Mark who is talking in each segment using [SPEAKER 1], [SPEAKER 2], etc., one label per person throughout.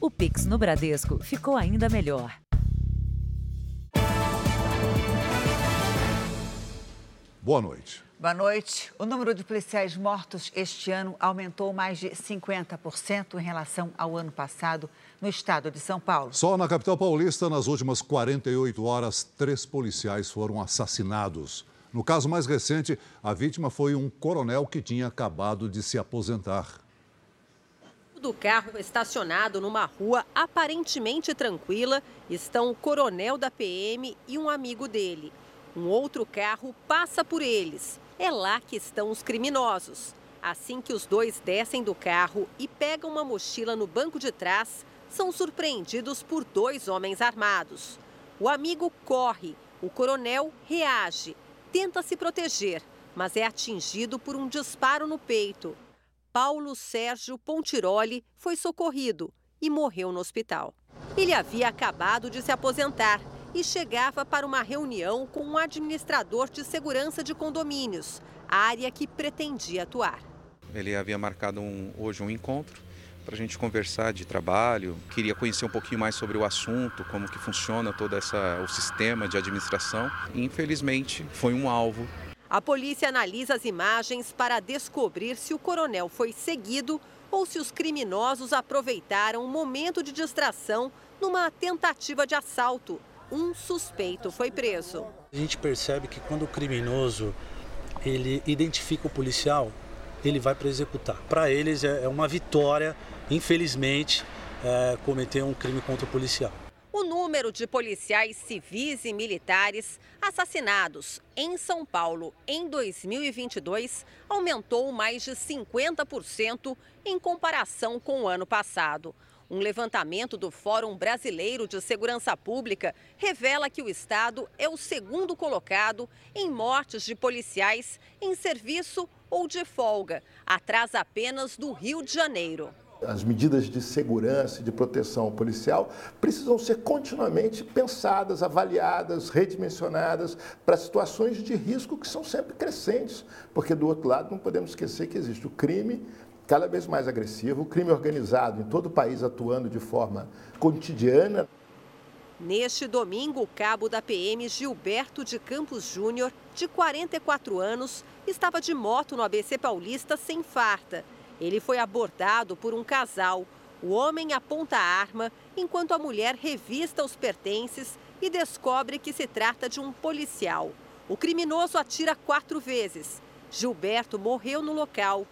[SPEAKER 1] O Pix no Bradesco ficou ainda melhor.
[SPEAKER 2] Boa noite.
[SPEAKER 3] Boa noite. O número de policiais mortos este ano aumentou mais de 50% em relação ao ano passado no estado de São Paulo.
[SPEAKER 2] Só na capital paulista, nas últimas 48 horas, três policiais foram assassinados. No caso mais recente, a vítima foi um coronel que tinha acabado de se aposentar.
[SPEAKER 4] Do carro estacionado numa rua aparentemente tranquila estão o coronel da PM e um amigo dele. Um outro carro passa por eles. É lá que estão os criminosos. Assim que os dois descem do carro e pegam uma mochila no banco de trás, são surpreendidos por dois homens armados. O amigo corre, o coronel reage, tenta se proteger, mas é atingido por um disparo no peito. Paulo Sérgio Pontiroli foi socorrido e morreu no hospital. Ele havia acabado de se aposentar e chegava para uma reunião com um administrador de segurança de condomínios, área que pretendia atuar.
[SPEAKER 5] Ele havia marcado um, hoje um encontro para a gente conversar de trabalho, queria conhecer um pouquinho mais sobre o assunto, como que funciona todo essa, o sistema de administração. Infelizmente, foi um alvo.
[SPEAKER 4] A polícia analisa as imagens para descobrir se o coronel foi seguido ou se os criminosos aproveitaram o momento de distração numa tentativa de assalto um suspeito foi preso.
[SPEAKER 6] A gente percebe que quando o criminoso ele identifica o policial, ele vai para executar. Para eles é, é uma vitória, infelizmente, é, cometer um crime contra o policial.
[SPEAKER 4] Número de policiais civis e militares assassinados em São Paulo em 2022 aumentou mais de 50% em comparação com o ano passado. Um levantamento do Fórum Brasileiro de Segurança Pública revela que o estado é o segundo colocado em mortes de policiais em serviço ou de folga, atrás apenas do Rio de Janeiro.
[SPEAKER 7] As medidas de segurança e de proteção policial precisam ser continuamente pensadas, avaliadas, redimensionadas para situações de risco que são sempre crescentes, porque do outro lado não podemos esquecer que existe o crime, cada vez mais agressivo, o crime organizado em todo o país atuando de forma cotidiana.
[SPEAKER 4] Neste domingo, o cabo da PM Gilberto de Campos Júnior, de 44 anos, estava de moto no ABC Paulista sem farta. Ele foi abordado por um casal. O homem aponta a arma, enquanto a mulher revista os pertences e descobre que se trata de um policial. O criminoso atira quatro vezes. Gilberto morreu no local.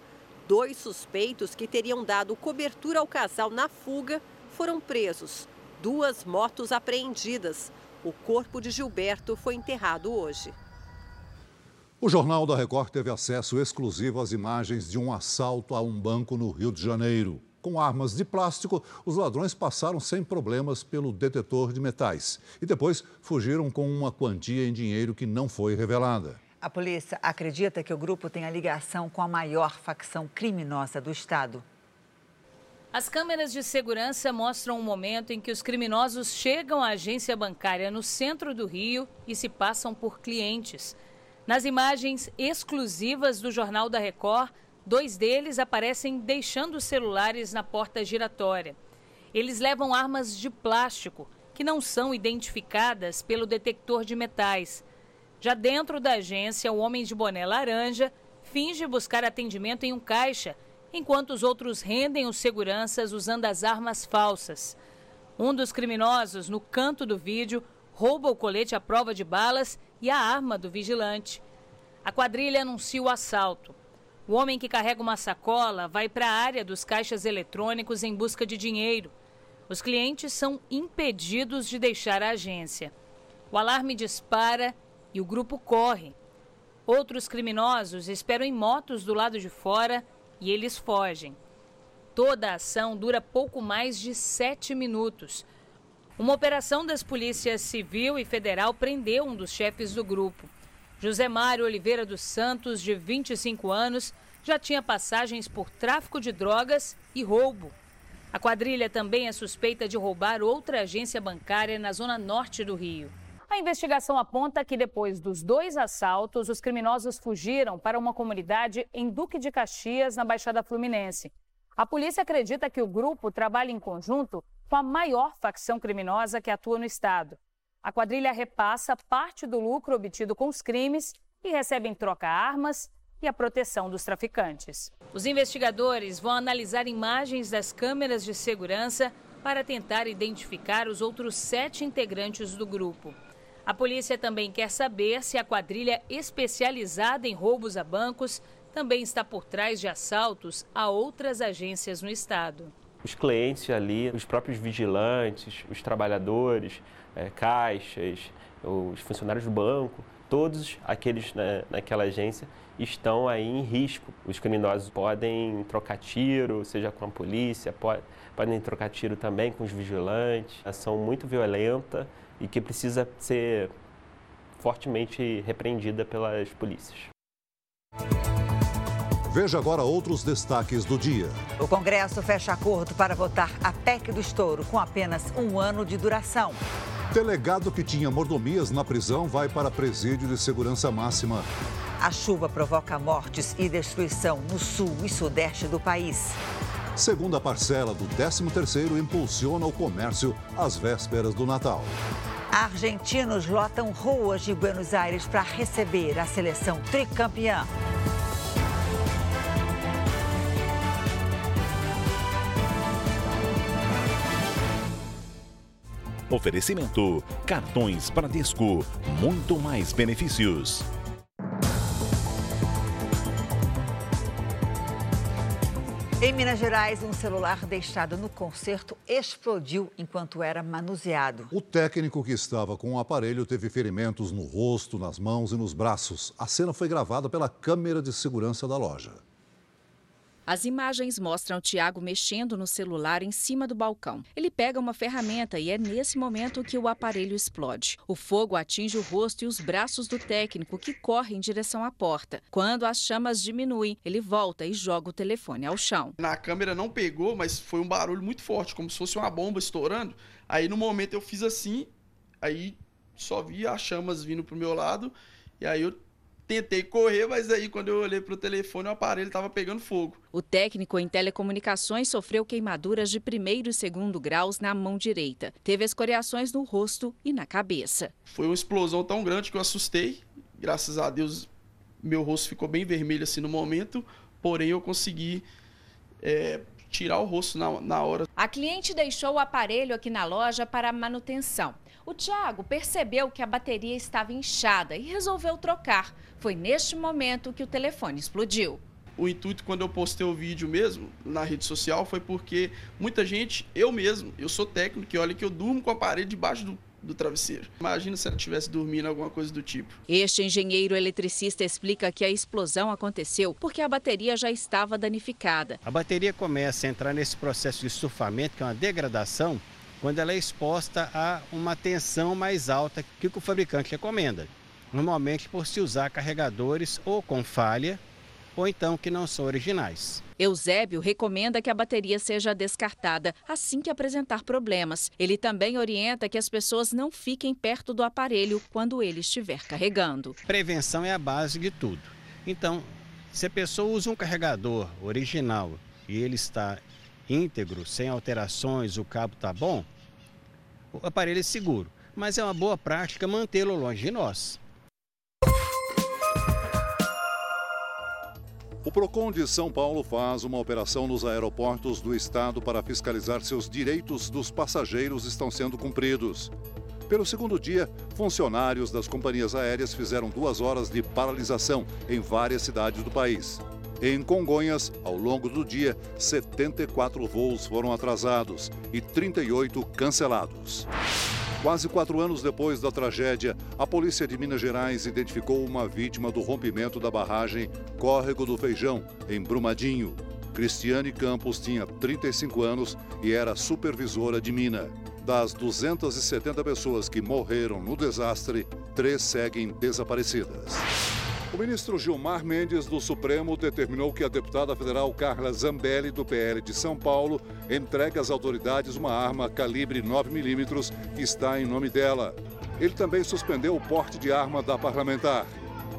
[SPEAKER 4] Dois suspeitos que teriam dado cobertura ao casal na fuga foram presos. Duas motos apreendidas. O corpo de Gilberto foi enterrado hoje.
[SPEAKER 2] O Jornal da Record teve acesso exclusivo às imagens de um assalto a um banco no Rio de Janeiro. Com armas de plástico, os ladrões passaram sem problemas pelo detetor de metais e depois fugiram com uma quantia em dinheiro que não foi revelada.
[SPEAKER 3] A polícia acredita que o grupo tem a ligação com a maior facção criminosa do estado.
[SPEAKER 8] As câmeras de segurança mostram o um momento em que os criminosos chegam à agência bancária no centro do Rio e se passam por clientes. Nas imagens exclusivas do Jornal da Record, dois deles aparecem deixando celulares na porta giratória. Eles levam armas de plástico que não são identificadas pelo detector de metais. Já dentro da agência, o homem de boné laranja finge buscar atendimento em um caixa, enquanto os outros rendem os seguranças usando as armas falsas. Um dos criminosos, no canto do vídeo, rouba o colete à prova de balas e a arma do vigilante. A quadrilha anuncia o assalto. O homem que carrega uma sacola vai para a área dos caixas eletrônicos em busca de dinheiro. Os clientes são impedidos de deixar a agência. O alarme dispara e o grupo corre. Outros criminosos esperam em motos do lado de fora e eles fogem. Toda a ação dura pouco mais de sete minutos. Uma operação das polícias civil e federal prendeu um dos chefes do grupo. José Mário Oliveira dos Santos, de 25 anos, já tinha passagens por tráfico de drogas e roubo. A quadrilha também é suspeita de roubar outra agência bancária na zona norte do Rio. A investigação aponta que depois dos dois assaltos, os criminosos fugiram para uma comunidade em Duque de Caxias, na Baixada Fluminense. A polícia acredita que o grupo trabalha em conjunto com a maior facção criminosa que atua no estado. A quadrilha repassa parte do lucro obtido com os crimes e recebe em troca armas e a proteção dos traficantes. Os investigadores vão analisar imagens das câmeras de segurança para tentar identificar os outros sete integrantes do grupo. A polícia também quer saber se a quadrilha especializada em roubos a bancos também está por trás de assaltos a outras agências no estado.
[SPEAKER 9] Os clientes ali, os próprios vigilantes, os trabalhadores, é, caixas, os funcionários do banco, todos aqueles né, naquela agência estão aí em risco. Os criminosos podem trocar tiro, seja com a polícia, pode, podem trocar tiro também com os vigilantes. Ação muito violenta e que precisa ser fortemente repreendida pelas polícias.
[SPEAKER 2] Veja agora outros destaques do dia.
[SPEAKER 3] O Congresso fecha acordo para votar a PEC do estouro com apenas um ano de duração.
[SPEAKER 2] Delegado que tinha mordomias na prisão vai para presídio de segurança máxima.
[SPEAKER 3] A chuva provoca mortes e destruição no sul e sudeste do país.
[SPEAKER 2] Segunda parcela do 13º impulsiona o comércio às vésperas do Natal.
[SPEAKER 3] Argentinos lotam ruas de Buenos Aires para receber a seleção tricampeã.
[SPEAKER 10] Oferecimento: cartões Bradesco, muito mais benefícios.
[SPEAKER 3] Em Minas Gerais, um celular deixado no concerto explodiu enquanto era manuseado.
[SPEAKER 2] O técnico que estava com o aparelho teve ferimentos no rosto, nas mãos e nos braços. A cena foi gravada pela câmera de segurança da loja.
[SPEAKER 11] As imagens mostram Tiago mexendo no celular em cima do balcão. Ele pega uma ferramenta e é nesse momento que o aparelho explode. O fogo atinge o rosto e os braços do técnico, que corre em direção à porta. Quando as chamas diminuem, ele volta e joga o telefone ao chão.
[SPEAKER 12] Na câmera não pegou, mas foi um barulho muito forte, como se fosse uma bomba estourando. Aí no momento eu fiz assim, aí só vi as chamas vindo pro meu lado, e aí eu Tentei correr, mas aí quando eu olhei para o telefone, o aparelho estava pegando fogo.
[SPEAKER 11] O técnico em telecomunicações sofreu queimaduras de primeiro e segundo graus na mão direita. Teve escoriações no rosto e na cabeça.
[SPEAKER 12] Foi uma explosão tão grande que eu assustei. Graças a Deus, meu rosto ficou bem vermelho assim no momento, porém eu consegui é, tirar o rosto na, na hora.
[SPEAKER 11] A cliente deixou o aparelho aqui na loja para manutenção. O Tiago percebeu que a bateria estava inchada e resolveu trocar. Foi neste momento que o telefone explodiu.
[SPEAKER 12] O intuito quando eu postei o vídeo mesmo na rede social foi porque muita gente, eu mesmo, eu sou técnico e olha que eu durmo com a parede debaixo do, do travesseiro. Imagina se ela estivesse dormindo alguma coisa do tipo.
[SPEAKER 11] Este engenheiro eletricista explica que a explosão aconteceu porque a bateria já estava danificada.
[SPEAKER 13] A bateria começa a entrar nesse processo de estufamento, que é uma degradação, quando ela é exposta a uma tensão mais alta que o fabricante recomenda. Normalmente por se usar carregadores ou com falha ou então que não são originais.
[SPEAKER 11] Eusébio recomenda que a bateria seja descartada assim que apresentar problemas. Ele também orienta que as pessoas não fiquem perto do aparelho quando ele estiver carregando.
[SPEAKER 13] Prevenção é a base de tudo. Então, se a pessoa usa um carregador original e ele está íntegro, sem alterações, o cabo está bom, o aparelho é seguro. Mas é uma boa prática mantê-lo longe de nós.
[SPEAKER 2] O Procon de São Paulo faz uma operação nos aeroportos do estado para fiscalizar se os direitos dos passageiros estão sendo cumpridos. Pelo segundo dia, funcionários das companhias aéreas fizeram duas horas de paralisação em várias cidades do país. Em Congonhas, ao longo do dia, 74 voos foram atrasados e 38 cancelados. Quase quatro anos depois da tragédia, a polícia de Minas Gerais identificou uma vítima do rompimento da barragem Córrego do Feijão, em Brumadinho. Cristiane Campos tinha 35 anos e era supervisora de mina. Das 270 pessoas que morreram no desastre, três seguem desaparecidas. O ministro Gilmar Mendes, do Supremo, determinou que a deputada federal Carla Zambelli, do PL de São Paulo, entregue às autoridades uma arma calibre 9mm que está em nome dela. Ele também suspendeu o porte de arma da parlamentar.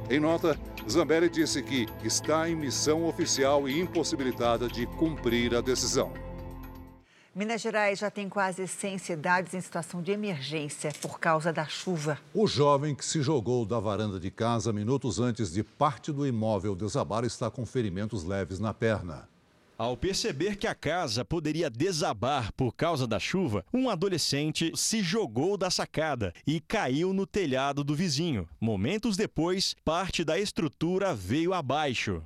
[SPEAKER 2] Em nota, Zambelli disse que está em missão oficial e impossibilitada de cumprir a decisão.
[SPEAKER 3] Minas Gerais já tem quase 100 cidades em situação de emergência por causa da chuva.
[SPEAKER 2] O jovem que se jogou da varanda de casa minutos antes de parte do imóvel desabar está com ferimentos leves na perna.
[SPEAKER 14] Ao perceber que a casa poderia desabar por causa da chuva, um adolescente se jogou da sacada e caiu no telhado do vizinho. Momentos depois, parte da estrutura veio abaixo.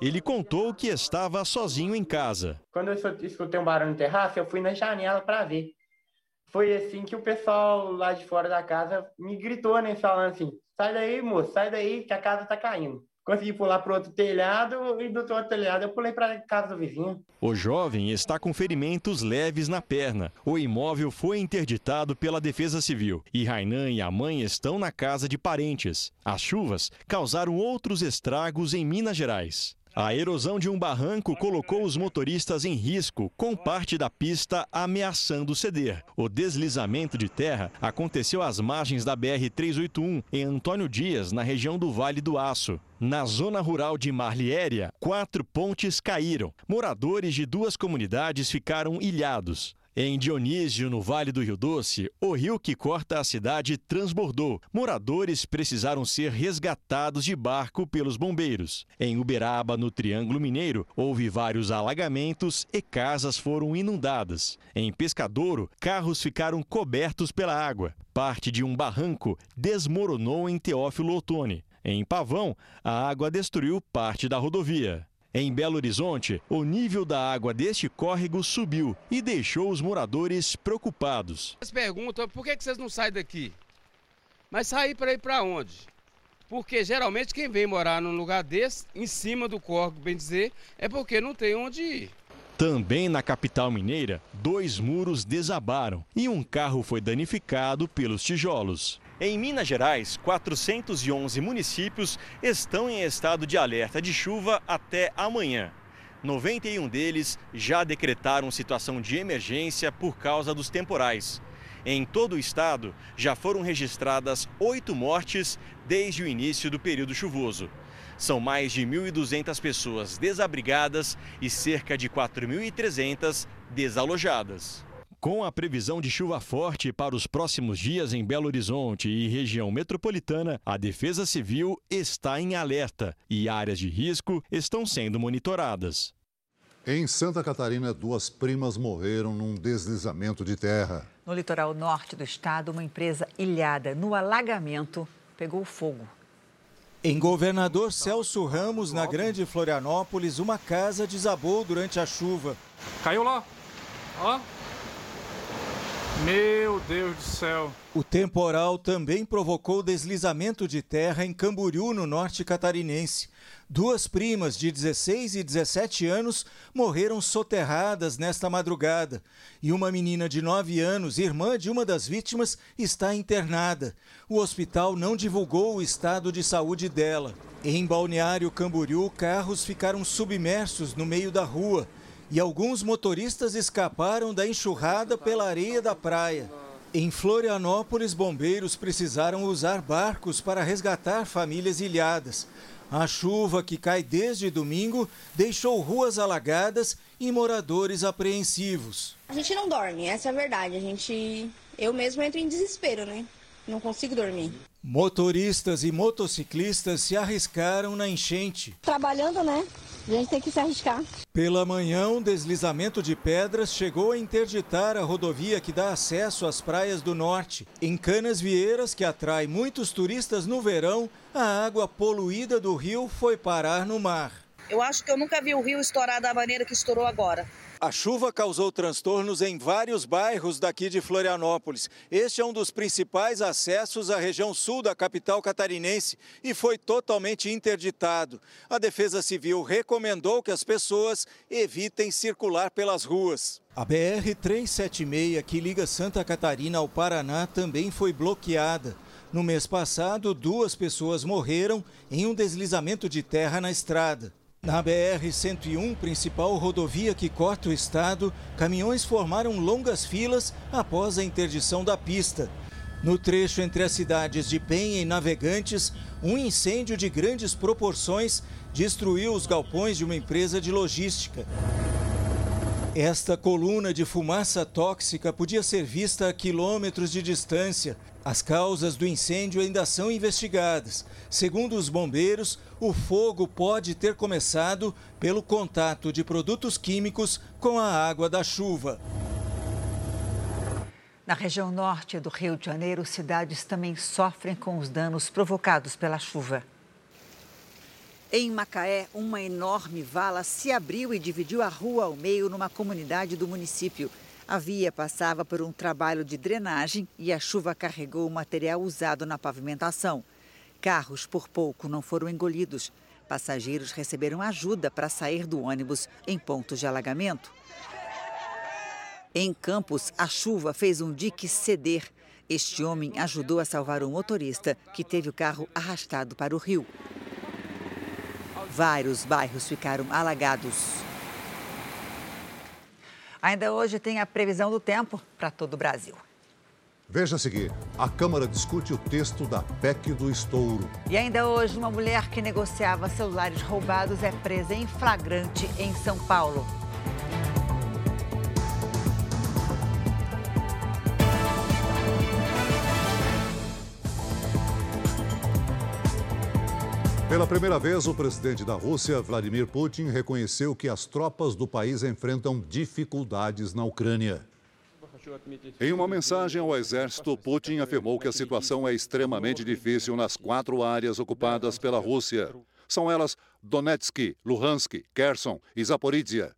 [SPEAKER 14] Ele contou que estava sozinho em casa.
[SPEAKER 15] Quando eu escutei um barulho no terraço, eu fui na janela para ver. Foi assim que o pessoal lá de fora da casa me gritou, né, falando assim: sai daí, moço, sai daí, que a casa tá caindo. Consegui pular para outro telhado e do outro telhado eu pulei para casa do vizinho.
[SPEAKER 14] O jovem está com ferimentos leves na perna. O imóvel foi interditado pela Defesa Civil e Rainan e a mãe estão na casa de parentes. As chuvas causaram outros estragos em Minas Gerais. A erosão de um barranco colocou os motoristas em risco, com parte da pista ameaçando ceder. O deslizamento de terra aconteceu às margens da BR-381, em Antônio Dias, na região do Vale do Aço. Na zona rural de Marliéria, quatro pontes caíram. Moradores de duas comunidades ficaram ilhados. Em Dionísio, no Vale do Rio Doce, o rio que corta a cidade transbordou. Moradores precisaram ser resgatados de barco pelos bombeiros. Em Uberaba, no Triângulo Mineiro, houve vários alagamentos e casas foram inundadas. Em Pescadouro, carros ficaram cobertos pela água. Parte de um barranco desmoronou em Teófilo Otoni. Em Pavão, a água destruiu parte da rodovia. Em Belo Horizonte, o nível da água deste córrego subiu e deixou os moradores preocupados.
[SPEAKER 16] Eles perguntam por que vocês não saem daqui? Mas sair para ir para onde? Porque geralmente quem vem morar num lugar desse, em cima do córrego, bem dizer, é porque não tem onde ir.
[SPEAKER 14] Também na capital mineira, dois muros desabaram e um carro foi danificado pelos tijolos. Em Minas Gerais, 411 municípios estão em estado de alerta de chuva até amanhã. 91 deles já decretaram situação de emergência por causa dos temporais. Em todo o estado, já foram registradas oito mortes desde o início do período chuvoso. São mais de 1.200 pessoas desabrigadas e cerca de 4.300 desalojadas. Com a previsão de chuva forte para os próximos dias em Belo Horizonte e região metropolitana, a Defesa Civil está em alerta e áreas de risco estão sendo monitoradas.
[SPEAKER 2] Em Santa Catarina, duas primas morreram num deslizamento de terra.
[SPEAKER 3] No litoral norte do estado, uma empresa ilhada no alagamento pegou fogo.
[SPEAKER 17] Em Governador Celso Ramos, na Grande Florianópolis, uma casa desabou durante a chuva.
[SPEAKER 18] Caiu lá. Ó, meu Deus do céu.
[SPEAKER 17] O temporal também provocou deslizamento de terra em Camboriú, no norte catarinense. Duas primas de 16 e 17 anos morreram soterradas nesta madrugada. E uma menina de 9 anos, irmã de uma das vítimas, está internada. O hospital não divulgou o estado de saúde dela. Em Balneário Camboriú, carros ficaram submersos no meio da rua e alguns motoristas escaparam da enxurrada pela areia da praia. Em Florianópolis, bombeiros precisaram usar barcos para resgatar famílias ilhadas. A chuva que cai desde domingo deixou ruas alagadas e moradores apreensivos.
[SPEAKER 19] A gente não dorme, essa é a verdade. A gente, eu mesmo entro em desespero, né? Não consigo dormir.
[SPEAKER 17] Motoristas e motociclistas se arriscaram na enchente.
[SPEAKER 19] Trabalhando, né? A gente tem que se arriscar.
[SPEAKER 17] Pela manhã, um deslizamento de pedras chegou a interditar a rodovia que dá acesso às praias do norte. Em Canas Vieiras, que atrai muitos turistas no verão, a água poluída do rio foi parar no mar.
[SPEAKER 20] Eu acho que eu nunca vi o rio estourar da maneira que estourou agora.
[SPEAKER 17] A chuva causou transtornos em vários bairros daqui de Florianópolis. Este é um dos principais acessos à região sul da capital catarinense e foi totalmente interditado. A Defesa Civil recomendou que as pessoas evitem circular pelas ruas. A BR-376, que liga Santa Catarina ao Paraná, também foi bloqueada. No mês passado, duas pessoas morreram em um deslizamento de terra na estrada. Na BR-101, principal rodovia que corta o estado, caminhões formaram longas filas após a interdição da pista. No trecho entre as cidades de Penha e Navegantes, um incêndio de grandes proporções destruiu os galpões de uma empresa de logística. Esta coluna de fumaça tóxica podia ser vista a quilômetros de distância. As causas do incêndio ainda são investigadas. Segundo os bombeiros, o fogo pode ter começado pelo contato de produtos químicos com a água da chuva.
[SPEAKER 3] Na região norte do Rio de Janeiro, cidades também sofrem com os danos provocados pela chuva.
[SPEAKER 21] Em Macaé, uma enorme vala se abriu e dividiu a rua ao meio numa comunidade do município. A via passava por um trabalho de drenagem e a chuva carregou o material usado na pavimentação. Carros, por pouco, não foram engolidos. Passageiros receberam ajuda para sair do ônibus em pontos de alagamento. Em Campos, a chuva fez um dique ceder. Este homem ajudou a salvar o motorista, que teve o carro arrastado para o rio. Vários bairros ficaram alagados.
[SPEAKER 3] Ainda hoje tem a previsão do tempo para todo o Brasil.
[SPEAKER 2] Veja a seguir: a Câmara discute o texto da PEC do estouro.
[SPEAKER 3] E ainda hoje, uma mulher que negociava celulares roubados é presa em flagrante em São Paulo.
[SPEAKER 2] Pela primeira vez, o presidente da Rússia, Vladimir Putin, reconheceu que as tropas do país enfrentam dificuldades na Ucrânia. Em uma mensagem ao exército, Putin afirmou que a situação é extremamente difícil nas quatro áreas ocupadas pela Rússia. São elas Donetsk, Luhansk, Kherson e Zaporizhia.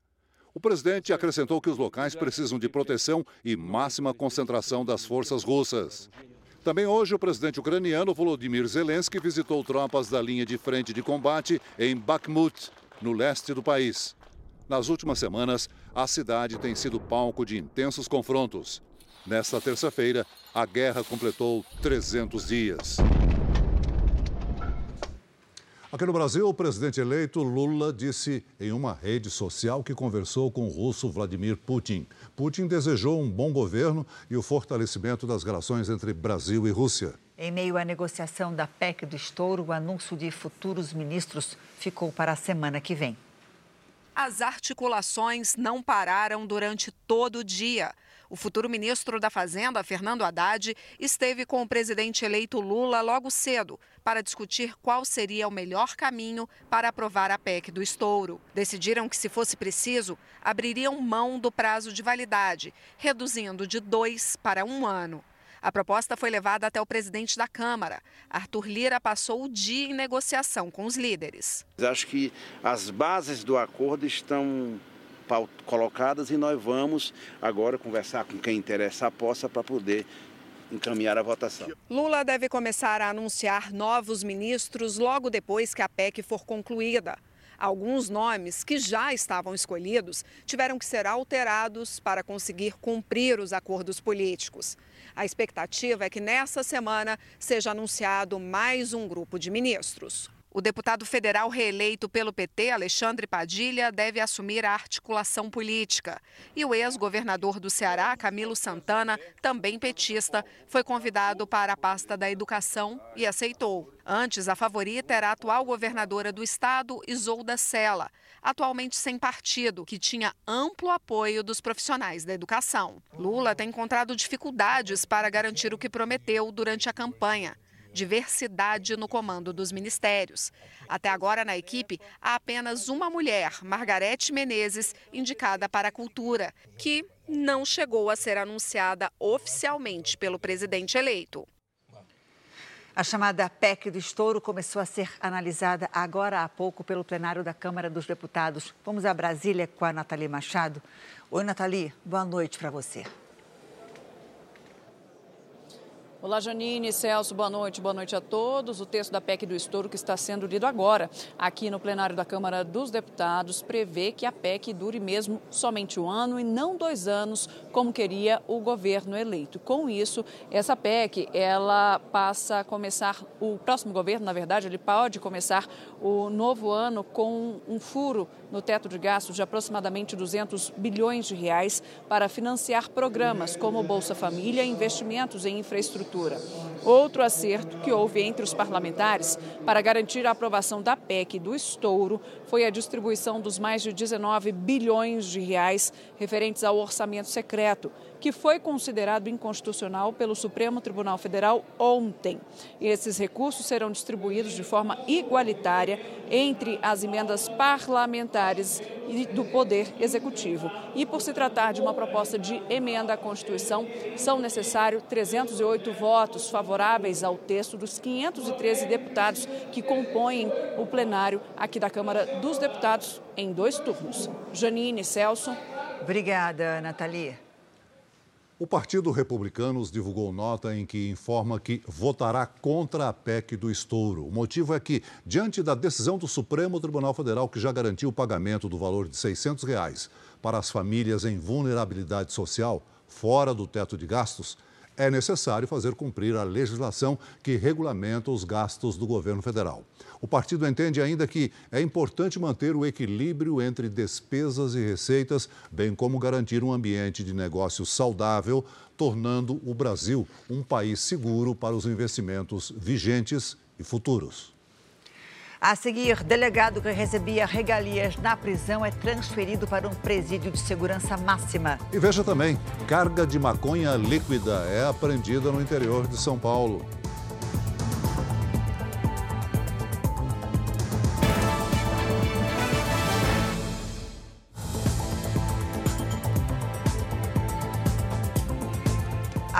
[SPEAKER 2] O presidente acrescentou que os locais precisam de proteção e máxima concentração das forças russas. Também hoje, o presidente ucraniano Volodymyr Zelensky visitou tropas da linha de frente de combate em Bakhmut, no leste do país. Nas últimas semanas, a cidade tem sido palco de intensos confrontos. Nesta terça-feira, a guerra completou 300 dias. Aqui no Brasil, o presidente eleito Lula disse em uma rede social que conversou com o russo Vladimir Putin. Putin desejou um bom governo e o fortalecimento das relações entre Brasil e Rússia.
[SPEAKER 3] Em meio à negociação da PEC do estouro, o anúncio de futuros ministros ficou para a semana que vem.
[SPEAKER 22] As articulações não pararam durante todo o dia. O futuro ministro da Fazenda, Fernando Haddad, esteve com o presidente eleito Lula logo cedo para discutir qual seria o melhor caminho para aprovar a PEC do estouro. Decidiram que, se fosse preciso, abririam mão do prazo de validade, reduzindo de dois para um ano. A proposta foi levada até o presidente da Câmara. Arthur Lira passou o dia em negociação com os líderes.
[SPEAKER 23] Acho que as bases do acordo estão colocadas e nós vamos agora conversar com quem interessa a poça para poder encaminhar a votação.
[SPEAKER 22] Lula deve começar a anunciar novos ministros logo depois que a PEC for concluída. Alguns nomes que já estavam escolhidos tiveram que ser alterados para conseguir cumprir os acordos políticos. A expectativa é que nessa semana seja anunciado mais um grupo de ministros. O deputado federal reeleito pelo PT, Alexandre Padilha, deve assumir a articulação política. E o ex-governador do Ceará, Camilo Santana, também petista, foi convidado para a pasta da educação e aceitou. Antes, a favorita era a atual governadora do estado, Isolda Sela, atualmente sem partido, que tinha amplo apoio dos profissionais da educação. Lula tem encontrado dificuldades para garantir o que prometeu durante a campanha diversidade no comando dos ministérios. Até agora, na equipe, há apenas uma mulher, Margarete Menezes, indicada para a cultura, que não chegou a ser anunciada oficialmente pelo presidente eleito.
[SPEAKER 3] A chamada PEC do estouro começou a ser analisada agora há pouco pelo plenário da Câmara dos Deputados. Vamos a Brasília com a Nathalie Machado. Oi, Nathalie, boa noite para você.
[SPEAKER 24] Olá, Janine, Celso, boa noite, boa noite a todos. O texto da PEC do estouro que está sendo lido agora aqui no plenário da Câmara dos Deputados prevê que a PEC dure mesmo somente um ano e não dois anos, como queria o governo eleito. Com isso, essa PEC, ela passa a começar, o próximo governo, na verdade, ele pode começar o novo ano com um furo no teto de gastos de aproximadamente 200 bilhões de reais para financiar programas como Bolsa Família investimentos em infraestrutura Outro acerto que houve entre os parlamentares para garantir a aprovação da PEC do estouro foi a distribuição dos mais de 19 bilhões de reais referentes ao orçamento secreto, que foi considerado inconstitucional pelo Supremo Tribunal Federal ontem. E esses recursos serão distribuídos de forma igualitária entre as emendas parlamentares e do Poder Executivo. E por se tratar de uma proposta de emenda à Constituição, são necessários 308 votos favoráveis ao texto dos 513 deputados que compõem o plenário aqui da Câmara dos Deputados em dois turnos. Janine Celso.
[SPEAKER 3] Obrigada, Nathalie.
[SPEAKER 2] O Partido Republicanos divulgou nota em que informa que votará contra a PEC do estouro. O motivo é que, diante da decisão do Supremo Tribunal Federal, que já garantiu o pagamento do valor de 600 reais para as famílias em vulnerabilidade social, fora do teto de gastos, é necessário fazer cumprir a legislação que regulamenta os gastos do governo federal. O partido entende ainda que é importante manter o equilíbrio entre despesas e receitas, bem como garantir um ambiente de negócio saudável, tornando o Brasil um país seguro para os investimentos vigentes e futuros.
[SPEAKER 3] A seguir, delegado que recebia regalias na prisão é transferido para um presídio de segurança máxima.
[SPEAKER 2] E veja também, carga de maconha líquida é apreendida no interior de São Paulo.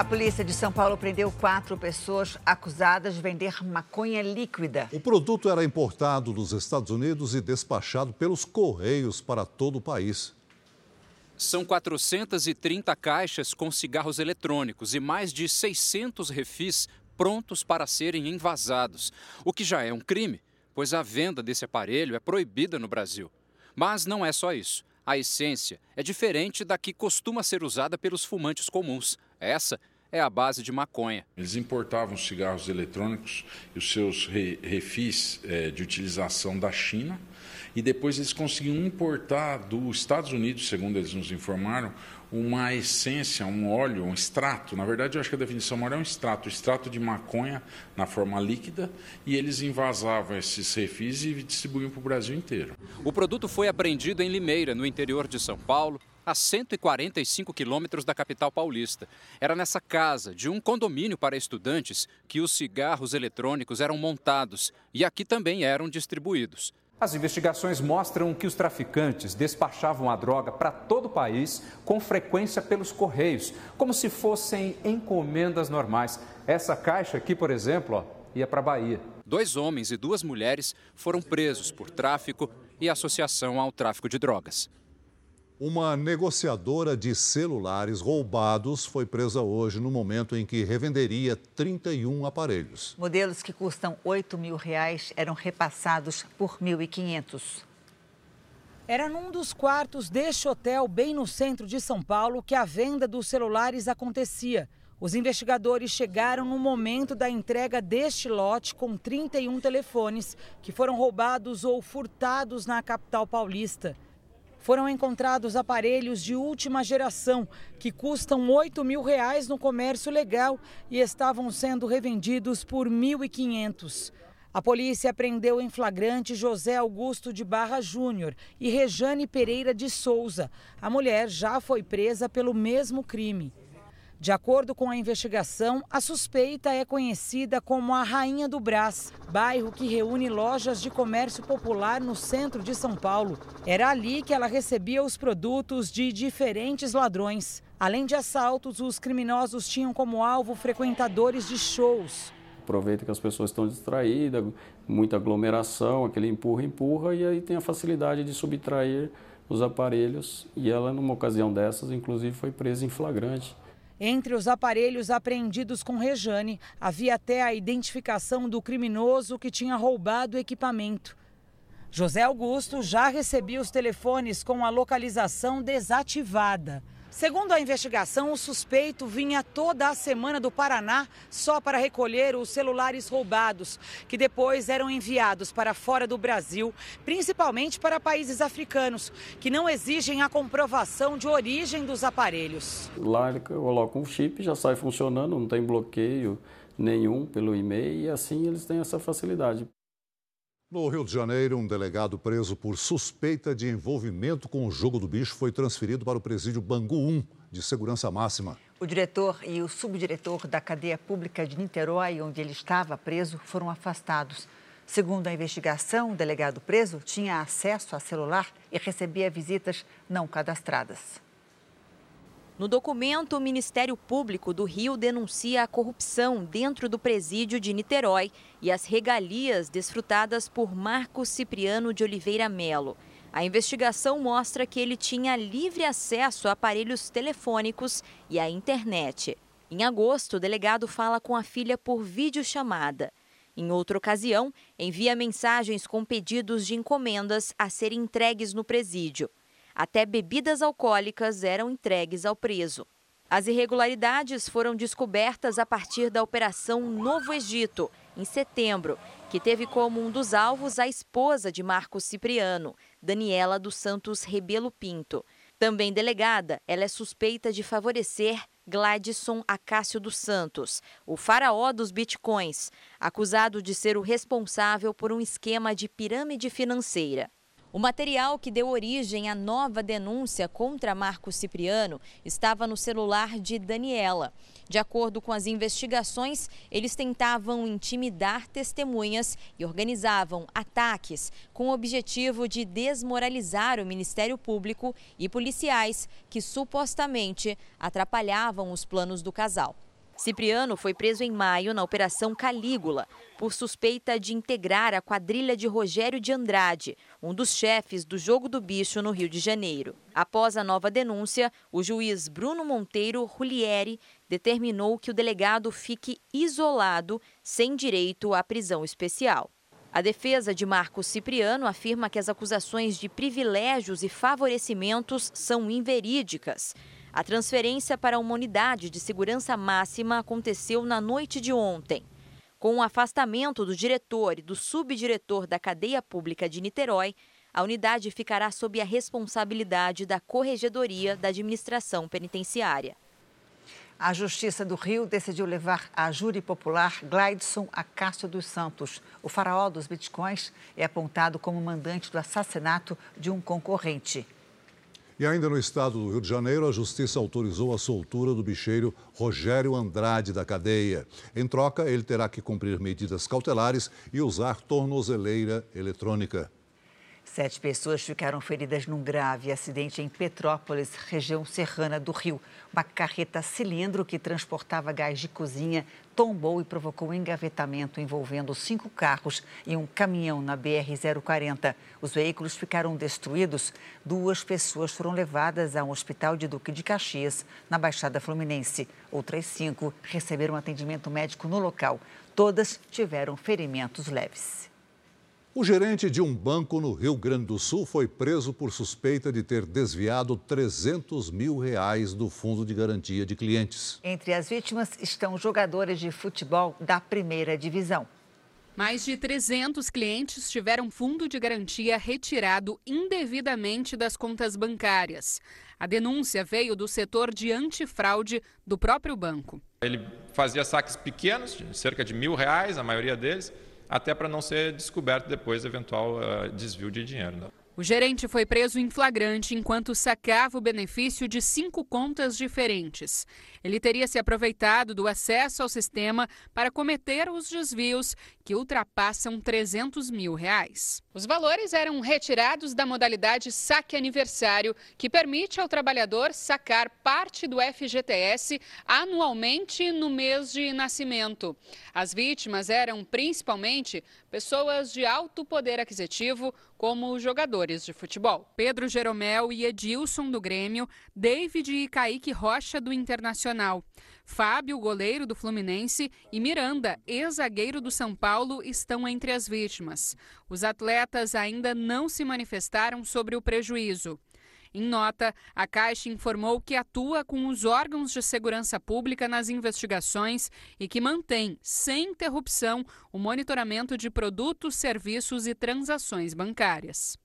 [SPEAKER 3] A polícia de São Paulo prendeu quatro pessoas acusadas de vender maconha líquida.
[SPEAKER 2] O produto era importado dos Estados Unidos e despachado pelos Correios para todo o país.
[SPEAKER 25] São 430 caixas com cigarros eletrônicos e mais de 600 refis prontos para serem envasados, o que já é um crime, pois a venda desse aparelho é proibida no Brasil. Mas não é só isso. A essência é diferente da que costuma ser usada pelos fumantes comuns. Essa é a base de maconha.
[SPEAKER 26] Eles importavam cigarros eletrônicos e os seus re refis é, de utilização da China e depois eles conseguiam importar dos Estados Unidos, segundo eles nos informaram, uma essência, um óleo, um extrato. Na verdade, eu acho que a definição maior é um extrato, extrato de maconha na forma líquida, e eles envasavam esses refis e distribuíam para o Brasil inteiro.
[SPEAKER 25] O produto foi apreendido em Limeira, no interior de São Paulo, a 145 quilômetros da capital paulista. Era nessa casa, de um condomínio para estudantes, que os cigarros eletrônicos eram montados e aqui também eram distribuídos.
[SPEAKER 27] As investigações mostram que os traficantes despachavam a droga para todo o país com frequência pelos correios, como se fossem encomendas normais. Essa caixa aqui, por exemplo, ó, ia para a Bahia.
[SPEAKER 25] Dois homens e duas mulheres foram presos por tráfico e associação ao tráfico de drogas.
[SPEAKER 2] Uma negociadora de celulares roubados foi presa hoje no momento em que revenderia 31 aparelhos.
[SPEAKER 3] Modelos que custam 8 mil reais eram repassados por 1.500.
[SPEAKER 28] Era num dos quartos deste hotel, bem no centro de São Paulo, que a venda dos celulares acontecia. Os investigadores chegaram no momento da entrega deste lote com 31 telefones que foram roubados ou furtados na capital paulista foram encontrados aparelhos de última geração que custam 8 mil reais no comércio legal e estavam sendo revendidos por 1.500. A polícia prendeu em flagrante José Augusto de Barra Júnior e Rejane Pereira de Souza. A mulher já foi presa pelo mesmo crime. De acordo com a investigação, a suspeita é conhecida como a Rainha do Brás, bairro que reúne lojas de comércio popular no centro de São Paulo. Era ali que ela recebia os produtos de diferentes ladrões. Além de assaltos, os criminosos tinham como alvo frequentadores de shows.
[SPEAKER 29] Aproveita que as pessoas estão distraídas, muita aglomeração, aquele empurra, empurra, e aí tem a facilidade de subtrair os aparelhos. E ela, numa ocasião dessas, inclusive, foi presa em flagrante.
[SPEAKER 28] Entre os aparelhos apreendidos com Rejane, havia até a identificação do criminoso que tinha roubado o equipamento. José Augusto já recebia os telefones com a localização desativada. Segundo a investigação, o suspeito vinha toda a semana do Paraná só para recolher os celulares roubados, que depois eram enviados para fora do Brasil, principalmente para países africanos, que não exigem a comprovação de origem dos aparelhos.
[SPEAKER 29] Lá ele coloca um chip, já sai funcionando, não tem bloqueio nenhum pelo e-mail e assim eles têm essa facilidade.
[SPEAKER 2] No Rio de Janeiro, um delegado preso por suspeita de envolvimento com o jogo do bicho foi transferido para o presídio Bangu 1, de segurança máxima.
[SPEAKER 3] O diretor e o subdiretor da cadeia pública de Niterói, onde ele estava preso, foram afastados. Segundo a investigação, o delegado preso tinha acesso a celular e recebia visitas não cadastradas.
[SPEAKER 30] No documento, o Ministério Público do Rio denuncia a corrupção dentro do presídio de Niterói e as regalias desfrutadas por Marcos Cipriano de Oliveira Melo. A investigação mostra que ele tinha livre acesso a aparelhos telefônicos e à internet. Em agosto, o delegado fala com a filha por videochamada. Em outra ocasião, envia mensagens com pedidos de encomendas a serem entregues no presídio. Até bebidas alcoólicas eram entregues ao preso. As irregularidades foram descobertas a partir da Operação Novo Egito, em setembro, que teve como um dos alvos a esposa de Marcos Cipriano, Daniela dos Santos Rebelo Pinto. Também delegada, ela é suspeita de favorecer Gladson Acácio dos Santos, o faraó dos bitcoins, acusado de ser o responsável por um esquema de pirâmide financeira. O material que deu origem à nova denúncia contra Marco Cipriano estava no celular de Daniela. De acordo com as investigações, eles tentavam intimidar testemunhas e organizavam ataques com o objetivo de desmoralizar o Ministério Público e policiais que supostamente atrapalhavam os planos do casal. Cipriano foi preso em maio na Operação Calígula por suspeita de integrar a quadrilha de Rogério de Andrade, um dos chefes do Jogo do Bicho no Rio de Janeiro. Após a nova denúncia, o juiz Bruno Monteiro Rulieri determinou que o delegado fique isolado, sem direito à prisão especial. A defesa de Marcos Cipriano afirma que as acusações de privilégios e favorecimentos são inverídicas. A transferência para uma unidade de segurança máxima aconteceu na noite de ontem. Com o afastamento do diretor e do subdiretor da cadeia pública de Niterói, a unidade ficará sob a responsabilidade da Corregedoria da Administração Penitenciária.
[SPEAKER 3] A Justiça do Rio decidiu levar a júri popular Glideson Acácio dos Santos. O faraó dos bitcoins é apontado como mandante do assassinato de um concorrente.
[SPEAKER 2] E ainda no estado do Rio de Janeiro, a justiça autorizou a soltura do bicheiro Rogério Andrade da cadeia. Em troca, ele terá que cumprir medidas cautelares e usar tornozeleira eletrônica.
[SPEAKER 3] Sete pessoas ficaram feridas num grave acidente em Petrópolis, região serrana do Rio. Uma carreta cilindro que transportava gás de cozinha tombou e provocou um engavetamento envolvendo cinco carros e um caminhão na BR-040. Os veículos ficaram destruídos. Duas pessoas foram levadas a um hospital de Duque de Caxias, na Baixada Fluminense. Outras cinco receberam atendimento médico no local. Todas tiveram ferimentos leves.
[SPEAKER 2] O gerente de um banco no Rio Grande do Sul foi preso por suspeita de ter desviado 300 mil reais do Fundo de Garantia de Clientes.
[SPEAKER 3] Entre as vítimas estão jogadores de futebol da primeira divisão.
[SPEAKER 31] Mais de 300 clientes tiveram fundo de garantia retirado indevidamente das contas bancárias. A denúncia veio do setor de antifraude do próprio banco.
[SPEAKER 32] Ele fazia saques pequenos, cerca de mil reais, a maioria deles até para não ser descoberto depois eventual uh, desvio de dinheiro. Né?
[SPEAKER 31] O gerente foi preso em flagrante enquanto sacava o benefício de cinco contas diferentes. Ele teria se aproveitado do acesso ao sistema para cometer os desvios que ultrapassam 300 mil reais. Os valores eram retirados da modalidade saque aniversário, que permite ao trabalhador sacar parte do FGTS anualmente no mês de nascimento. As vítimas eram principalmente pessoas de alto poder aquisitivo, como jogadores de futebol. Pedro Jeromel e Edilson do Grêmio, David e Kaique Rocha do Internacional. Fábio, goleiro do Fluminense, e Miranda, ex-zagueiro do São Paulo, estão entre as vítimas. Os atletas ainda não se manifestaram sobre o prejuízo. Em nota, a Caixa informou que atua com os órgãos de segurança pública nas investigações e que mantém, sem interrupção, o monitoramento de produtos, serviços e transações bancárias.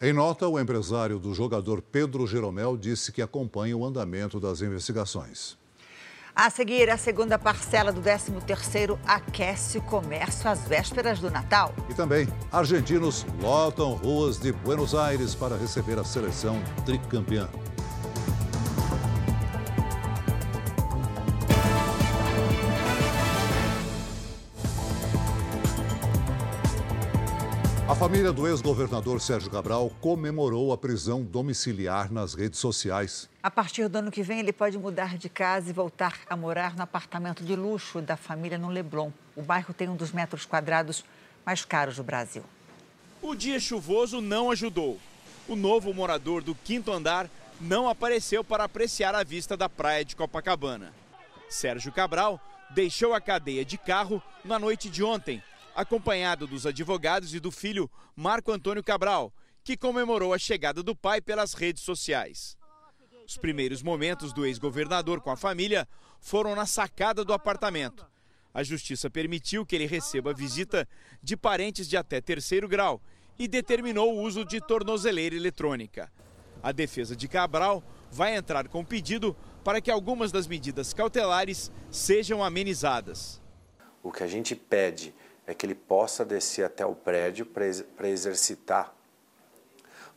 [SPEAKER 2] Em nota, o empresário do jogador Pedro Jeromel disse que acompanha o andamento das investigações.
[SPEAKER 3] A seguir, a segunda parcela do 13º aquece o comércio às vésperas do Natal.
[SPEAKER 2] E também, argentinos lotam ruas de Buenos Aires para receber a seleção tricampeã. A família do ex-governador Sérgio Cabral comemorou a prisão domiciliar nas redes sociais.
[SPEAKER 3] A partir do ano que vem, ele pode mudar de casa e voltar a morar no apartamento de luxo da família no Leblon. O bairro tem um dos metros quadrados mais caros do Brasil.
[SPEAKER 33] O dia chuvoso não ajudou. O novo morador do quinto andar não apareceu para apreciar a vista da praia de Copacabana. Sérgio Cabral deixou a cadeia de carro na noite de ontem acompanhado dos advogados e do filho Marco Antônio Cabral, que comemorou a chegada do pai pelas redes sociais. Os primeiros momentos do ex-governador com a família foram na sacada do apartamento. A justiça permitiu que ele receba visita de parentes de até terceiro grau e determinou o uso de tornozeleira eletrônica. A defesa de Cabral vai entrar com pedido para que algumas das medidas cautelares sejam amenizadas.
[SPEAKER 34] O que a gente pede é que ele possa descer até o prédio para exercitar,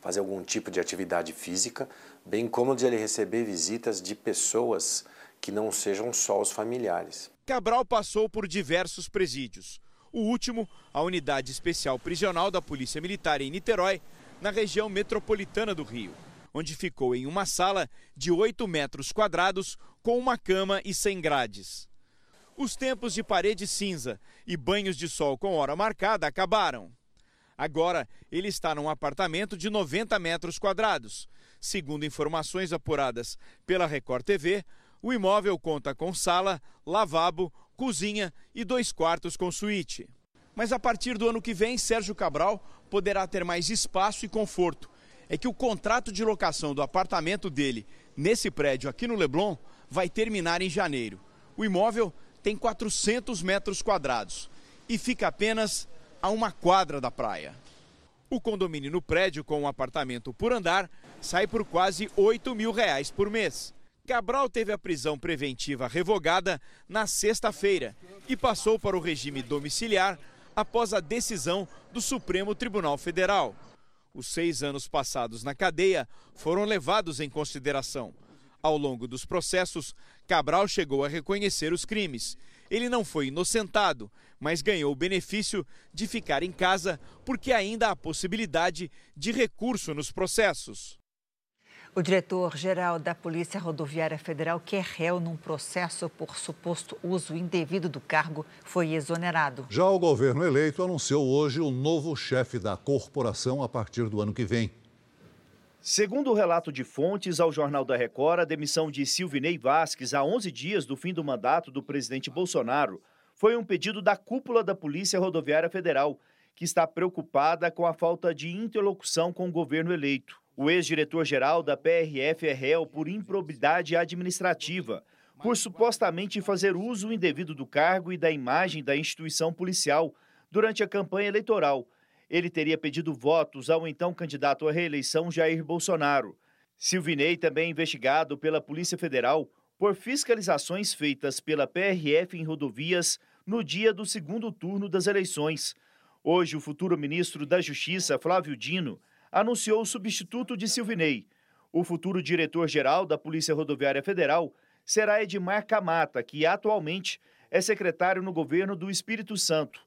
[SPEAKER 34] fazer algum tipo de atividade física, bem como de ele receber visitas de pessoas que não sejam só os familiares.
[SPEAKER 33] Cabral passou por diversos presídios. O último, a Unidade Especial Prisional da Polícia Militar em Niterói, na região metropolitana do Rio, onde ficou em uma sala de 8 metros quadrados com uma cama e sem grades. Os tempos de parede cinza e banhos de sol com hora marcada acabaram. Agora, ele está num apartamento de 90 metros quadrados. Segundo informações apuradas pela Record TV, o imóvel conta com sala, lavabo, cozinha e dois quartos com suíte. Mas a partir do ano que vem, Sérgio Cabral poderá ter mais espaço e conforto. É que o contrato de locação do apartamento dele, nesse prédio aqui no Leblon, vai terminar em janeiro. O imóvel tem 400 metros quadrados e fica apenas a uma quadra da praia. O condomínio no prédio, com um apartamento por andar, sai por quase 8 mil reais por mês. Cabral teve a prisão preventiva revogada na sexta-feira e passou para o regime domiciliar após a decisão do Supremo Tribunal Federal. Os seis anos passados na cadeia foram levados em consideração. Ao longo dos processos, Cabral chegou a reconhecer os crimes. Ele não foi inocentado, mas ganhou o benefício de ficar em casa porque ainda há possibilidade de recurso nos processos.
[SPEAKER 3] O diretor-geral da Polícia Rodoviária Federal, que é réu num processo por suposto uso indevido do cargo, foi exonerado.
[SPEAKER 2] Já o governo eleito anunciou hoje o novo chefe da corporação a partir do ano que vem.
[SPEAKER 35] Segundo o relato de fontes ao Jornal da Record, a demissão de Silvinei Vasques a 11 dias do fim do mandato do presidente Bolsonaro foi um pedido da cúpula da Polícia Rodoviária Federal, que está preocupada com a falta de interlocução com o governo eleito. O ex-diretor-geral da PRF é réu por improbidade administrativa, por supostamente fazer uso indevido do cargo e da imagem da instituição policial durante a campanha eleitoral ele teria pedido votos ao então candidato à reeleição Jair Bolsonaro. Silvinei também é investigado pela Polícia Federal por fiscalizações feitas pela PRF em rodovias no dia do segundo turno das eleições. Hoje, o futuro ministro da Justiça, Flávio Dino, anunciou o substituto de Silvinei. O futuro diretor-geral da Polícia Rodoviária Federal será Edmar Camata, que atualmente é secretário no governo do Espírito Santo.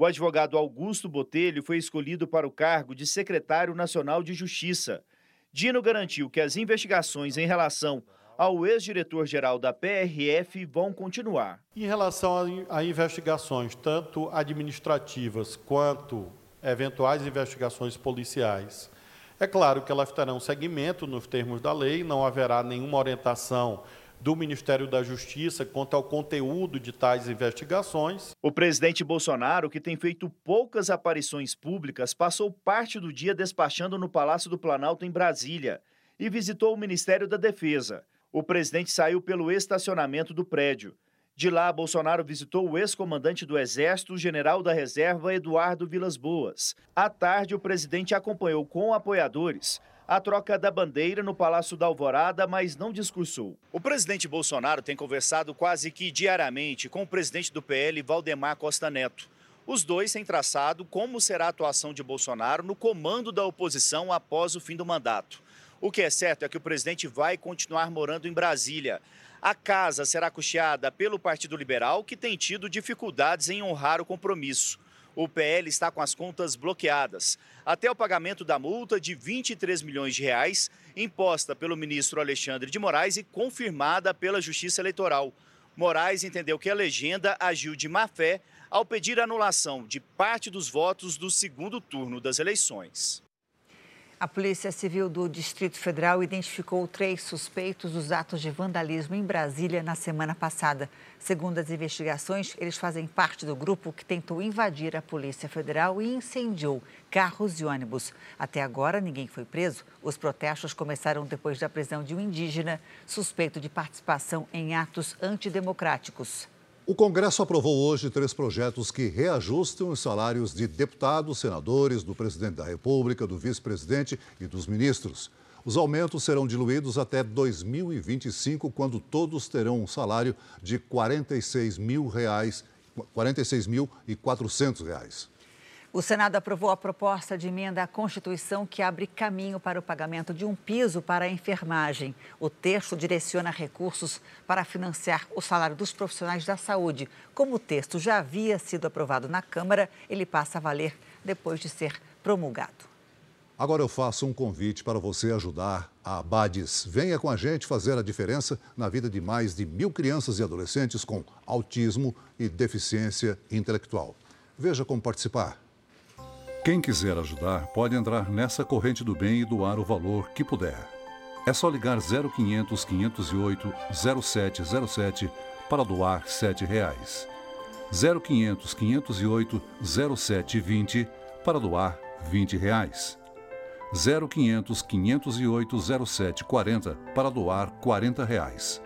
[SPEAKER 35] O advogado Augusto Botelho foi escolhido para o cargo de secretário nacional de Justiça. Dino garantiu que as investigações em relação ao ex-diretor-geral da PRF vão continuar.
[SPEAKER 36] Em relação a investigações, tanto administrativas quanto eventuais investigações policiais, é claro que elas terão seguimento nos termos da lei, não haverá nenhuma orientação do Ministério da Justiça quanto ao conteúdo de tais investigações.
[SPEAKER 35] O presidente Bolsonaro, que tem feito poucas aparições públicas, passou parte do dia despachando no Palácio do Planalto, em Brasília. e visitou o Ministério da Defesa. O presidente saiu pelo estacionamento do prédio. De lá, Bolsonaro visitou o ex-comandante do Exército, general da reserva Eduardo Vilas Boas. À tarde, o presidente acompanhou com apoiadores a troca da bandeira no Palácio da Alvorada, mas não discursou. O presidente Bolsonaro tem conversado quase que diariamente com o presidente do PL, Valdemar Costa Neto. Os dois têm traçado como será a atuação de Bolsonaro no comando da oposição após o fim do mandato. O que é certo é que o presidente vai continuar morando em Brasília. A casa será custeada pelo Partido Liberal, que tem tido dificuldades em honrar o compromisso. O PL está com as contas bloqueadas, até o pagamento da multa de 23 milhões de reais, imposta pelo ministro Alexandre de Moraes e confirmada pela Justiça Eleitoral. Moraes entendeu que a legenda agiu de má fé ao pedir anulação de parte dos votos do segundo turno das eleições.
[SPEAKER 3] A Polícia Civil do Distrito Federal identificou três suspeitos dos atos de vandalismo em Brasília na semana passada. Segundo as investigações, eles fazem parte do grupo que tentou invadir a Polícia Federal e incendiou carros e ônibus. Até agora, ninguém foi preso. Os protestos começaram depois da prisão de um indígena suspeito de participação em atos antidemocráticos.
[SPEAKER 2] O Congresso aprovou hoje três projetos que reajustam os salários de deputados, senadores, do presidente da República, do vice-presidente e dos ministros. Os aumentos serão diluídos até 2025, quando todos terão um salário de 46 mil reais, 46.400 reais.
[SPEAKER 3] O Senado aprovou a proposta de emenda à Constituição que abre caminho para o pagamento de um piso para a enfermagem. O texto direciona recursos para financiar o salário dos profissionais da saúde. Como o texto já havia sido aprovado na Câmara, ele passa a valer depois de ser promulgado.
[SPEAKER 2] Agora eu faço um convite para você ajudar a Abades. Venha com a gente fazer a diferença na vida de mais de mil crianças e adolescentes com autismo e deficiência intelectual. Veja como participar. Quem quiser ajudar pode entrar nessa corrente do bem e doar o valor que puder. É só ligar 0500 508 0707 para doar 7 reais. 0500 508 0720 para doar 20 reais. 0500 508 0740 para doar 40 reais.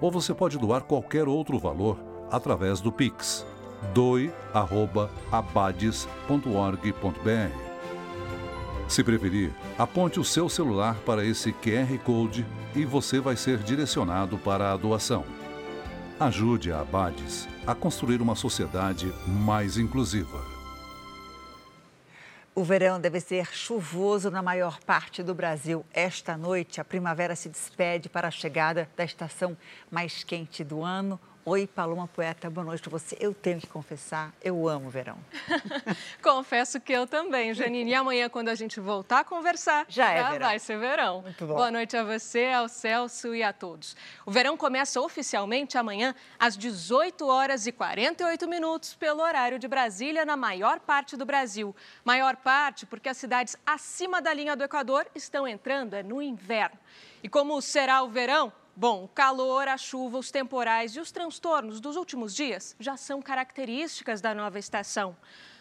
[SPEAKER 2] Ou você pode doar qualquer outro valor através do Pix doe.abades.org.br. Se preferir, aponte o seu celular para esse QR Code e você vai ser direcionado para a doação. Ajude a Abades a construir uma sociedade mais inclusiva.
[SPEAKER 3] O verão deve ser chuvoso na maior parte do Brasil. Esta noite, a primavera se despede para a chegada da estação mais quente do ano, Oi, Paloma Poeta, boa noite para você. Eu tenho que confessar, eu amo o verão.
[SPEAKER 37] Confesso que eu também, Janine. E amanhã, quando a gente voltar a conversar, já, é já verão. vai ser verão. Muito bom. Boa noite a você, ao Celso e a todos. O verão começa oficialmente amanhã às 18 horas e 48 minutos pelo horário de Brasília, na maior parte do Brasil. Maior parte porque as cidades acima da linha do Equador estão entrando é no inverno. E como será o verão? Bom, o calor, a chuva, os temporais e os transtornos dos últimos dias já são características da nova estação.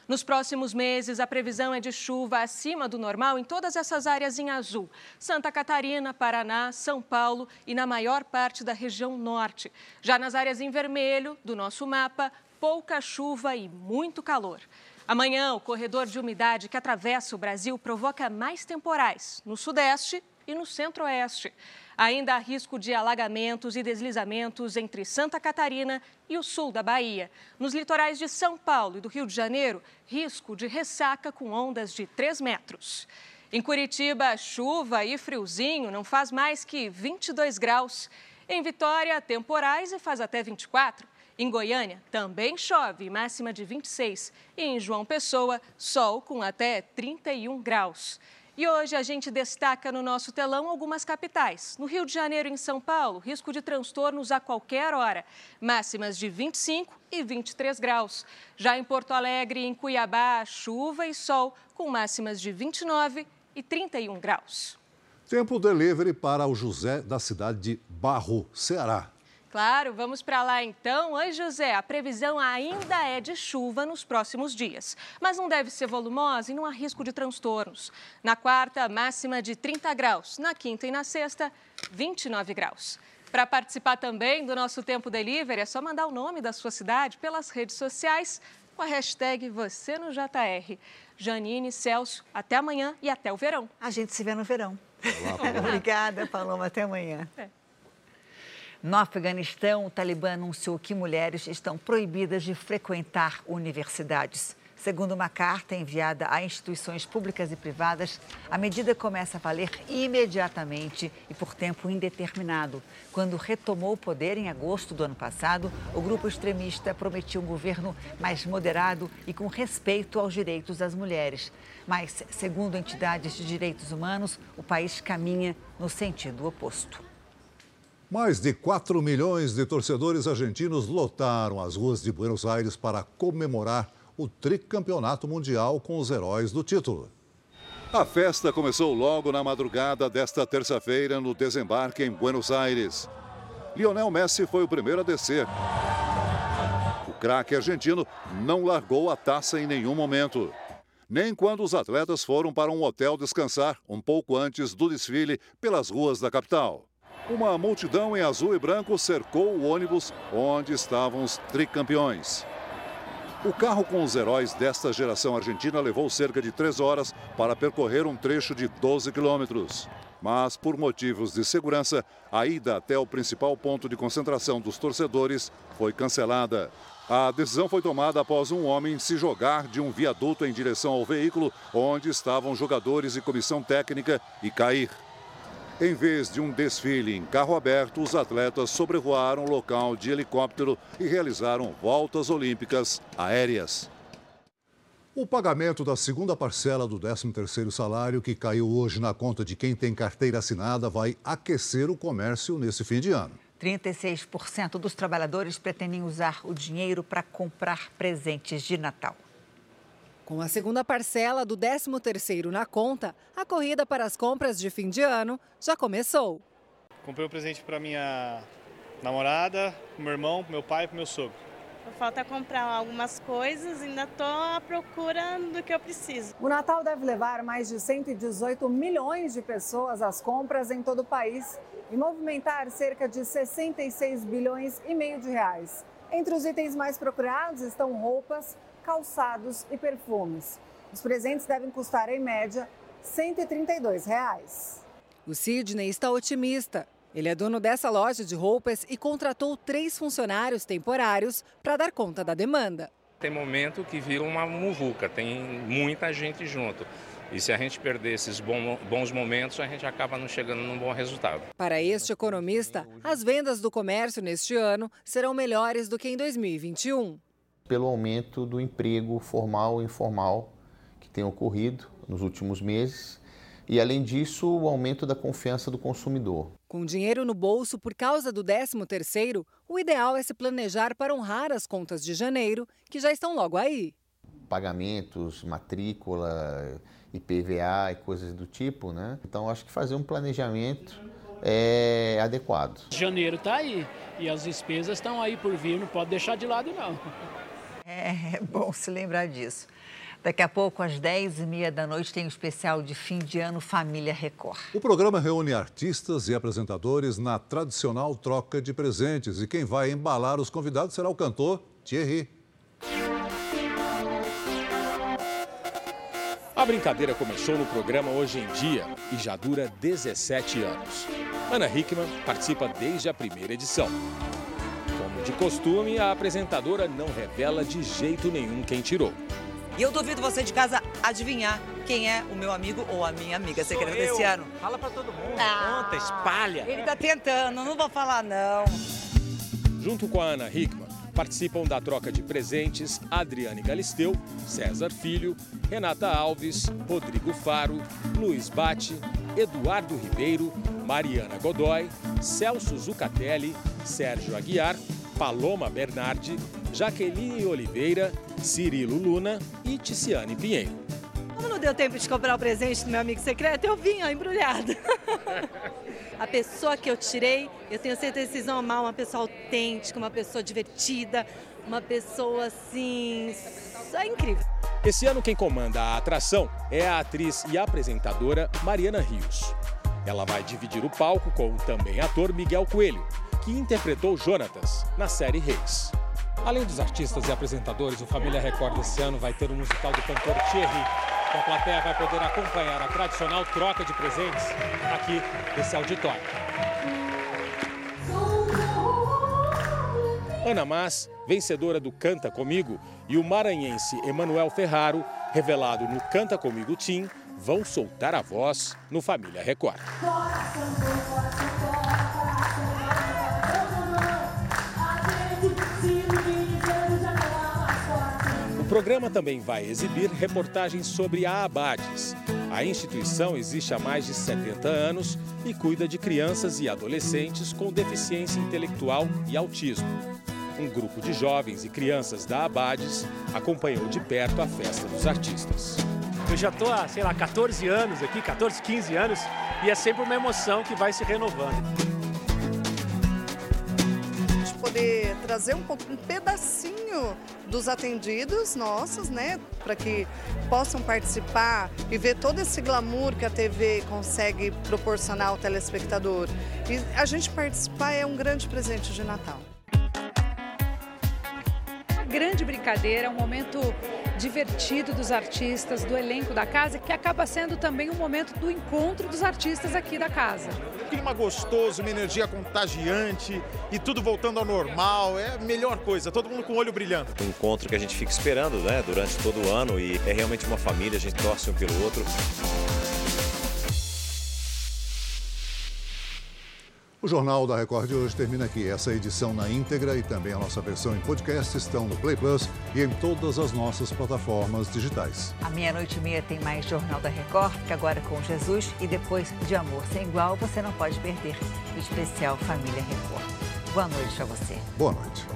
[SPEAKER 37] Nos próximos meses, a previsão é de chuva acima do normal em todas essas áreas em azul: Santa Catarina, Paraná, São Paulo e na maior parte da região norte. Já nas áreas em vermelho do nosso mapa, pouca chuva e muito calor. Amanhã, o corredor de umidade que atravessa o Brasil provoca mais temporais no sudeste e no centro-oeste. Ainda há risco de alagamentos e deslizamentos entre Santa Catarina e o sul da Bahia. Nos litorais de São Paulo e do Rio de Janeiro, risco de ressaca com ondas de 3 metros. Em Curitiba, chuva e friozinho não faz mais que 22 graus. Em Vitória, temporais e faz até 24. Em Goiânia, também chove, máxima de 26. E em João Pessoa, sol com até 31 graus. E hoje a gente destaca no nosso telão algumas capitais. No Rio de Janeiro e em São Paulo, risco de transtornos a qualquer hora, máximas de 25 e 23 graus. Já em Porto Alegre e em Cuiabá, chuva e sol, com máximas de 29 e 31 graus.
[SPEAKER 2] Tempo delivery para o José da cidade de Barro, Ceará.
[SPEAKER 37] Claro, vamos para lá então. Oi, José. A previsão ainda é de chuva nos próximos dias, mas não deve ser volumosa e não há risco de transtornos. Na quarta, máxima de 30 graus. Na quinta e na sexta, 29 graus. Para participar também do nosso Tempo Delivery, é só mandar o nome da sua cidade pelas redes sociais com a hashtag Você no JR. Janine, Celso, até amanhã e até o verão.
[SPEAKER 3] A gente se vê no verão. Olá, Obrigada, Paloma. Até amanhã. É. No Afeganistão, o Talibã anunciou que mulheres estão proibidas de frequentar universidades. Segundo uma carta enviada a instituições públicas e privadas, a medida começa a valer imediatamente e por tempo indeterminado. Quando retomou o poder em agosto do ano passado, o grupo extremista prometia um governo mais moderado e com respeito aos direitos das mulheres. Mas, segundo entidades de direitos humanos, o país caminha no sentido oposto.
[SPEAKER 2] Mais de 4 milhões de torcedores argentinos lotaram as ruas de Buenos Aires para comemorar o tricampeonato mundial com os heróis do título. A festa começou logo na madrugada desta terça-feira no desembarque em Buenos Aires. Lionel Messi foi o primeiro a descer. O craque argentino não largou a taça em nenhum momento. Nem quando os atletas foram para um hotel descansar um pouco antes do desfile pelas ruas da capital. Uma multidão em azul e branco cercou o ônibus onde estavam os tricampeões. O carro com os heróis desta geração argentina levou cerca de três horas para percorrer um trecho de 12 quilômetros. Mas, por motivos de segurança, a ida até o principal ponto de concentração dos torcedores foi cancelada. A decisão foi tomada após um homem se jogar de um viaduto em direção ao veículo onde estavam jogadores e comissão técnica e cair. Em vez de um desfile em carro aberto, os atletas sobrevoaram o local de helicóptero e realizaram voltas olímpicas aéreas. O pagamento da segunda parcela do 13º salário, que caiu hoje na conta de quem tem carteira assinada, vai aquecer o comércio nesse fim de ano.
[SPEAKER 3] 36% dos trabalhadores pretendem usar o dinheiro para comprar presentes de Natal.
[SPEAKER 38] Com a segunda parcela do 13º na conta, a corrida para as compras de fim de ano já começou.
[SPEAKER 39] Comprei um presente para minha namorada, pro meu irmão, pro meu pai e pro meu sogro.
[SPEAKER 40] Falta comprar algumas coisas, ainda estou à procura do que eu preciso.
[SPEAKER 38] O Natal deve levar mais de 118 milhões de pessoas às compras em todo o país e movimentar cerca de 66 bilhões e meio de reais. Entre os itens mais procurados estão roupas, calçados e perfumes. Os presentes devem custar, em média, 132 reais. O Sidney está otimista. Ele é dono dessa loja de roupas e contratou três funcionários temporários para dar conta da demanda.
[SPEAKER 41] Tem momento que vira uma muvuca, tem muita gente junto. E se a gente perder esses bons momentos, a gente acaba não chegando num bom resultado.
[SPEAKER 38] Para este economista, as vendas do comércio neste ano serão melhores do que em 2021
[SPEAKER 42] pelo aumento do emprego formal e informal que tem ocorrido nos últimos meses e, além disso, o aumento da confiança do consumidor.
[SPEAKER 38] Com dinheiro no bolso por causa do 13º, o ideal é se planejar para honrar as contas de janeiro, que já estão logo aí.
[SPEAKER 42] Pagamentos, matrícula, IPVA e coisas do tipo, né? Então, acho que fazer um planejamento é adequado.
[SPEAKER 30] Janeiro está aí e as despesas estão aí por vir, não pode deixar de lado não.
[SPEAKER 3] É, é bom se lembrar disso. Daqui a pouco, às 10h30 da noite, tem o um especial de fim de ano Família Record.
[SPEAKER 2] O programa reúne artistas e apresentadores na tradicional troca de presentes. E quem vai embalar os convidados será o cantor Thierry.
[SPEAKER 43] A brincadeira começou no programa Hoje em Dia e já dura 17 anos. Ana Hickman participa desde a primeira edição. De costume, a apresentadora não revela de jeito nenhum quem tirou.
[SPEAKER 44] E eu duvido você de casa adivinhar quem é o meu amigo ou a minha amiga secreta desse ano.
[SPEAKER 30] Fala pra todo mundo,
[SPEAKER 44] ah,
[SPEAKER 30] conta, espalha.
[SPEAKER 44] Ele tá tentando, não vou falar não.
[SPEAKER 43] Junto com a Ana Hickman, participam da troca de presentes Adriane Galisteu, César Filho, Renata Alves, Rodrigo Faro, Luiz Bate, Eduardo Ribeiro, Mariana Godoy, Celso Zucatelli, Sérgio Aguiar, Paloma Bernardi, Jaqueline Oliveira, Cirilo Luna e Ticiane Pinheiro.
[SPEAKER 11] Como não deu tempo de comprar o presente do meu amigo secreto, eu vim ó, embrulhada. a pessoa que eu tirei, eu tenho certeza que vocês vão amar uma pessoa autêntica, uma pessoa divertida, uma pessoa assim. É incrível.
[SPEAKER 43] Esse ano quem comanda a atração é a atriz e apresentadora Mariana Rios. Ela vai dividir o palco com o também ator Miguel Coelho, que interpretou Jonatas na série Reis.
[SPEAKER 36] Além dos artistas e apresentadores, o Família Record esse ano vai ter o um musical do cantor Thierry, a plateia vai poder acompanhar a tradicional troca de presentes aqui nesse auditório.
[SPEAKER 43] Ana Mas, vencedora do Canta Comigo, e o maranhense Emanuel Ferraro, revelado no Canta Comigo Team, vão soltar a voz no Família Record. O programa também vai exibir reportagens sobre a Abades. A instituição existe há mais de 70 anos e cuida de crianças e adolescentes com deficiência intelectual e autismo. Um grupo de jovens e crianças da Abades acompanhou de perto a festa dos artistas.
[SPEAKER 36] Eu já estou há, sei lá, 14 anos aqui, 14, 15 anos, e é sempre uma emoção que vai se renovando.
[SPEAKER 44] De poder trazer um, pouco, um pedacinho dos atendidos nossos, né, para que possam participar e ver todo esse glamour que a TV consegue proporcionar ao telespectador. E a gente participar é um grande presente de Natal.
[SPEAKER 28] Uma grande brincadeira, um momento divertido dos artistas, do elenco da casa, que acaba sendo também um momento do encontro dos artistas aqui da casa.
[SPEAKER 45] Clima gostoso, uma energia contagiante e tudo voltando ao normal, é a melhor coisa, todo mundo com o olho brilhando.
[SPEAKER 46] Um encontro que a gente fica esperando né, durante todo o ano e é realmente uma família, a gente torce um pelo outro.
[SPEAKER 2] O Jornal da Record de hoje termina aqui. Essa edição na íntegra e também a nossa versão em podcast estão no Play Plus e em todas as nossas plataformas digitais.
[SPEAKER 3] À meia-noite e meia tem mais Jornal da Record, que agora com Jesus e depois de Amor Sem Igual, você não pode perder o especial Família Record. Boa noite a você.
[SPEAKER 2] Boa noite.